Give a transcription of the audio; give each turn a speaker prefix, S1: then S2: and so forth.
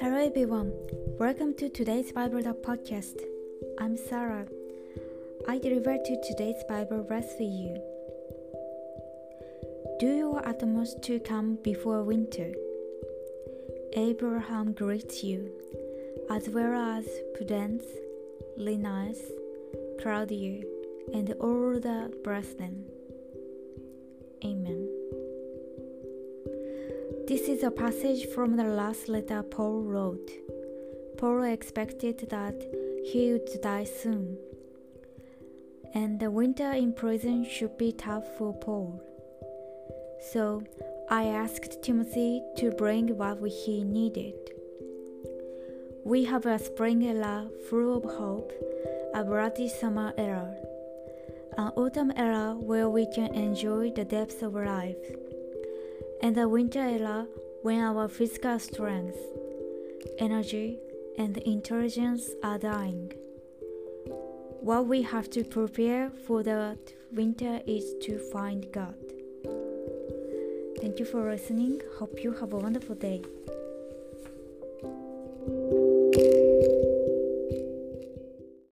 S1: Hello everyone, welcome to today's Bible Talk podcast. I'm Sarah. I deliver to today's Bible verse for you. Do your utmost to come before winter. Abraham greets you, as well as Pudens, Linus, Claudia, and all the brethren. This is a passage from the last letter Paul wrote. Paul expected that he would die soon, and the winter in prison should be tough for Paul. So I asked Timothy to bring what he needed. We have a spring era full of hope, a bloody summer era, an autumn era where we can enjoy the depths of life and the winter era when our physical strength, energy, and intelligence are dying. What we have to prepare for that winter is to find God. Thank you for listening. Hope you have a wonderful day.